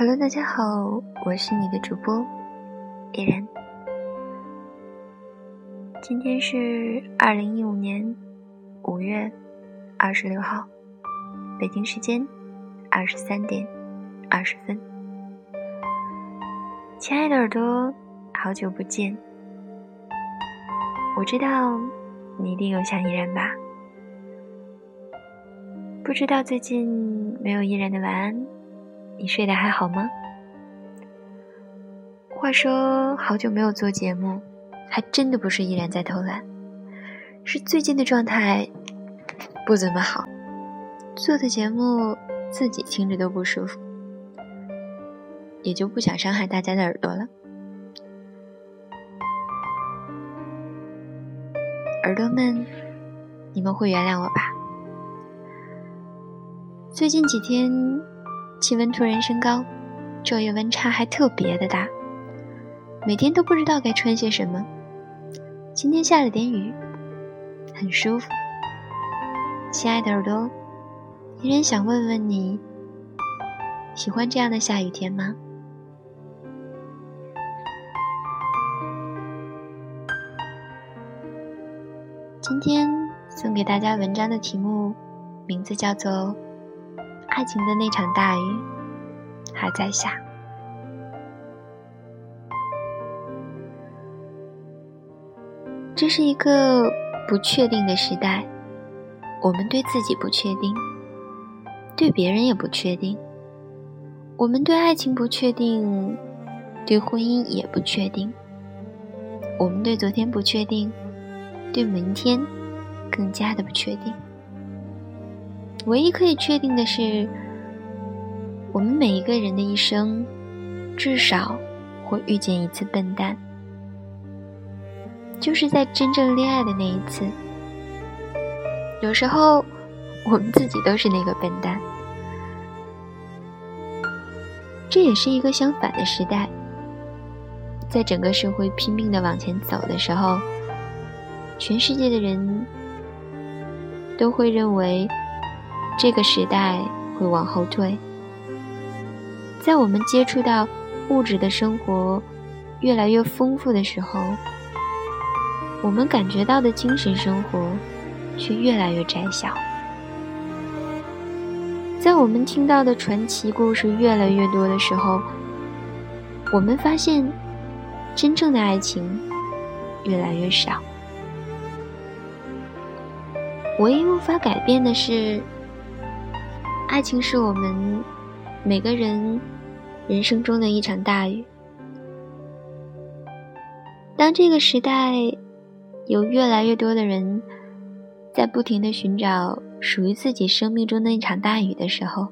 Hello，大家好，我是你的主播依然。今天是二零一五年五月二十六号，北京时间二十三点二十分。亲爱的耳朵，好久不见。我知道你一定有想依然吧？不知道最近没有依然的晚安，你睡得还好吗？话说好久没有做节目。还真的不是依然在偷懒，是最近的状态不怎么好，做的节目自己听着都不舒服，也就不想伤害大家的耳朵了。耳朵们，你们会原谅我吧？最近几天气温突然升高，昼夜温差还特别的大，每天都不知道该穿些什么。今天下了点雨，很舒服。亲爱的耳朵，依然想问问你，喜欢这样的下雨天吗？今天送给大家文章的题目，名字叫做《爱情的那场大雨还在下》。这是一个不确定的时代，我们对自己不确定，对别人也不确定。我们对爱情不确定，对婚姻也不确定。我们对昨天不确定，对明天更加的不确定。唯一可以确定的是，我们每一个人的一生，至少会遇见一次笨蛋。就是在真正恋爱的那一次，有时候我们自己都是那个笨蛋。这也是一个相反的时代，在整个社会拼命的往前走的时候，全世界的人都会认为这个时代会往后退。在我们接触到物质的生活越来越丰富的时候。我们感觉到的精神生活，却越来越窄小。在我们听到的传奇故事越来越多的时候，我们发现，真正的爱情越来越少。唯一无法改变的是，爱情是我们每个人人生中的一场大雨。当这个时代。有越来越多的人在不停的寻找属于自己生命中的一场大雨的时候，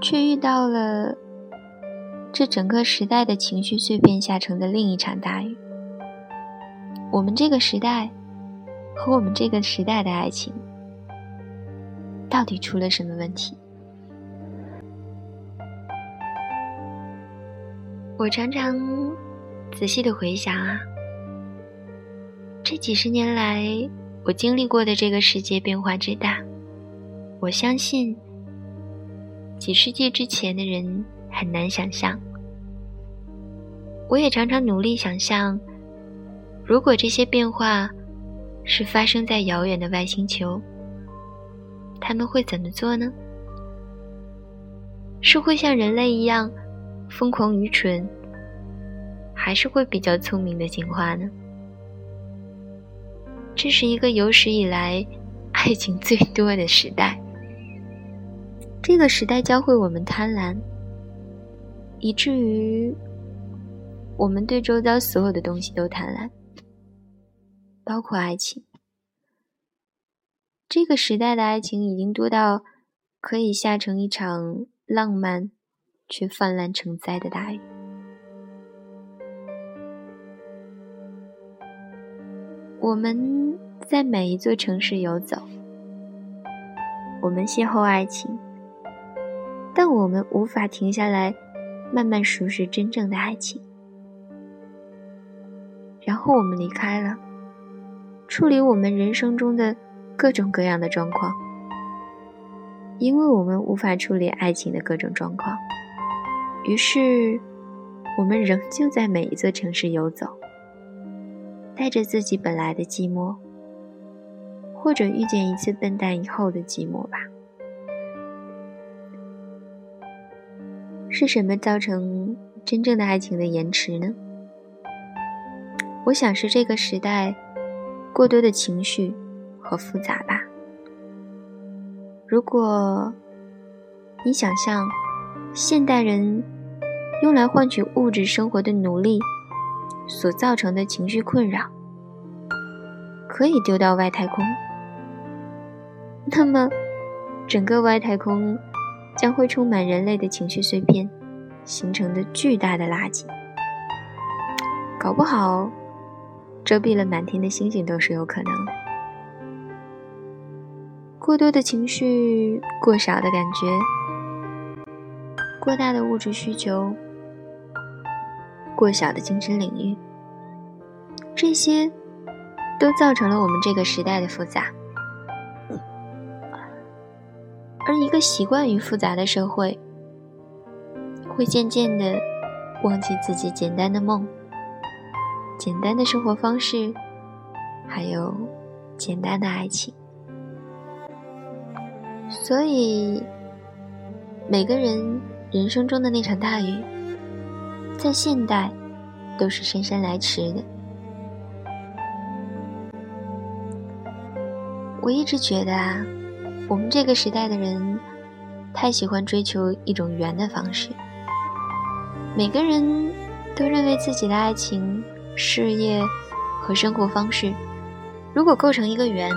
却遇到了这整个时代的情绪碎片下成的另一场大雨。我们这个时代和我们这个时代的爱情，到底出了什么问题？我常常。仔细的回想啊，这几十年来我经历过的这个世界变化之大，我相信几世纪之前的人很难想象。我也常常努力想象，如果这些变化是发生在遥远的外星球，他们会怎么做呢？是会像人类一样疯狂愚蠢？还是会比较聪明的进化呢。这是一个有史以来爱情最多的时代。这个时代教会我们贪婪，以至于我们对周遭所有的东西都贪婪，包括爱情。这个时代的爱情已经多到可以下成一场浪漫却泛滥成灾的大雨。我们在每一座城市游走，我们邂逅爱情，但我们无法停下来，慢慢熟识真正的爱情。然后我们离开了，处理我们人生中的各种各样的状况。因为我们无法处理爱情的各种状况，于是我们仍旧在每一座城市游走，带着自己本来的寂寞，或者遇见一次笨蛋以后的寂寞吧。是什么造成真正的爱情的延迟呢？我想是这个时代过多的情绪和复杂吧。如果你想象现代人用来换取物质生活的努力所造成的情绪困扰，可以丢到外太空，那么整个外太空将会充满人类的情绪碎片形成的巨大的垃圾，搞不好遮蔽了满天的星星都是有可能的。过多的情绪，过少的感觉，过大的物质需求，过小的精神领域，这些都造成了我们这个时代的复杂。而一个习惯于复杂的社会，会渐渐的忘记自己简单的梦、简单的生活方式，还有简单的爱情。所以，每个人人生中的那场大雨，在现代都是姗姗来迟的。我一直觉得啊，我们这个时代的人太喜欢追求一种圆的方式。每个人都认为自己的爱情、事业和生活方式，如果构成一个圆，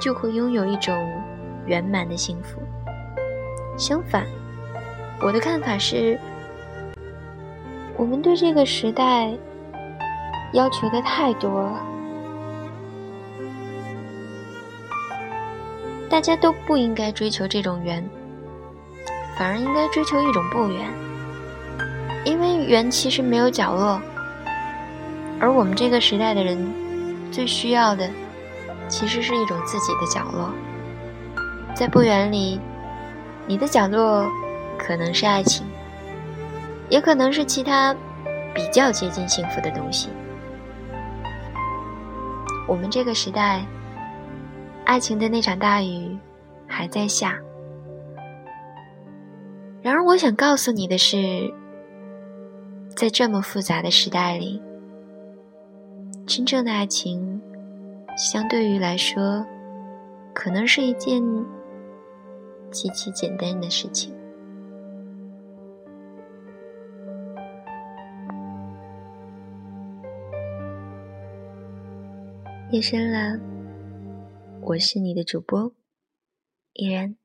就会拥有一种。圆满的幸福。相反，我的看法是，我们对这个时代要求的太多了。大家都不应该追求这种圆，反而应该追求一种不圆。因为圆其实没有角落，而我们这个时代的人最需要的，其实是一种自己的角落。在不远里，你的角落可能是爱情，也可能是其他比较接近幸福的东西。我们这个时代，爱情的那场大雨还在下。然而，我想告诉你的是，在这么复杂的时代里，真正的爱情，相对于来说，可能是一件。极其简单的事情。夜深了，我是你的主播依然。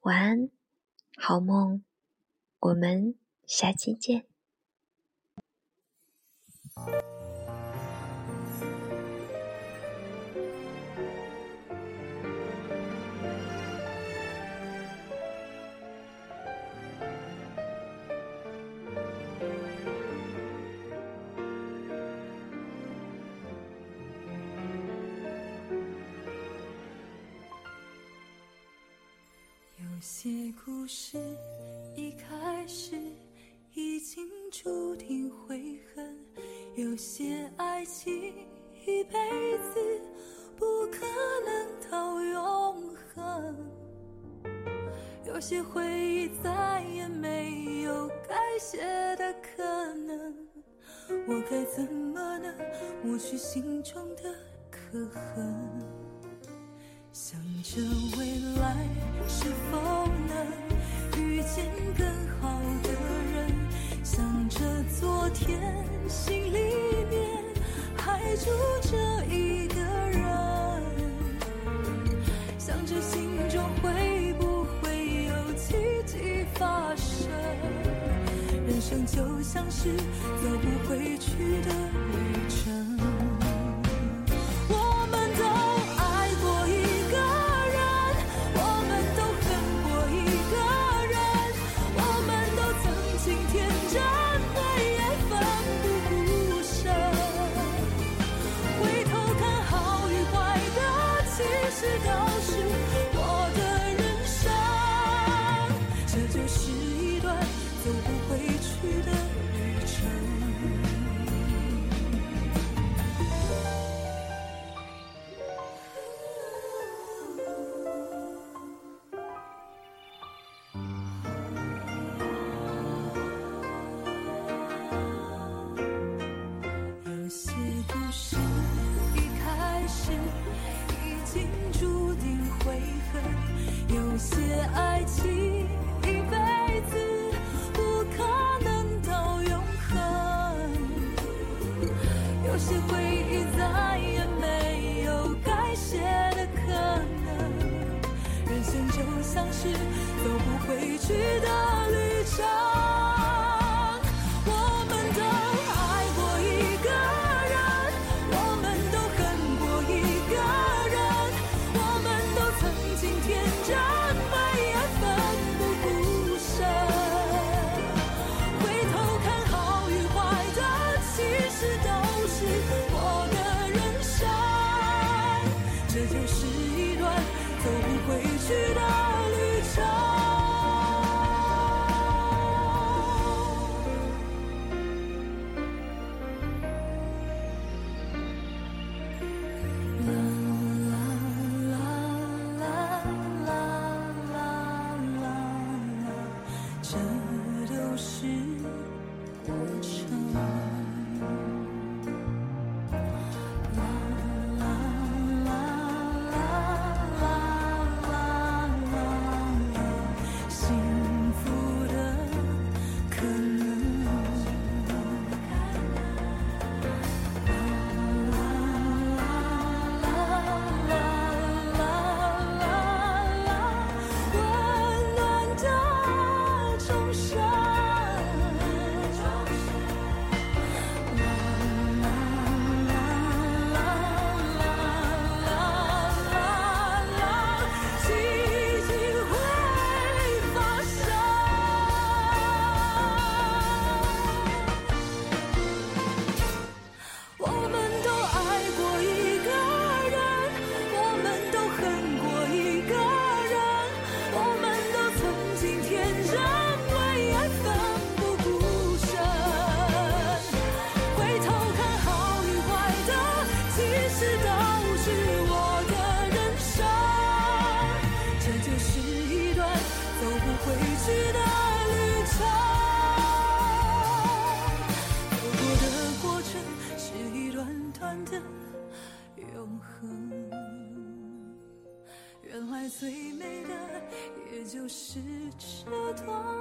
晚安，好梦，我们下期见。些故事一开始已经注定悔恨，有些爱情一辈子不可能到永恒，有些回忆再也没有改写的可能，我该怎么能抹去心中的刻痕？这未来是否能遇见更好的人，想着昨天心里面还住着一个人，想着心中会不会有奇迹发生。人生就像是走不回去的旅程。是过程。就是这段。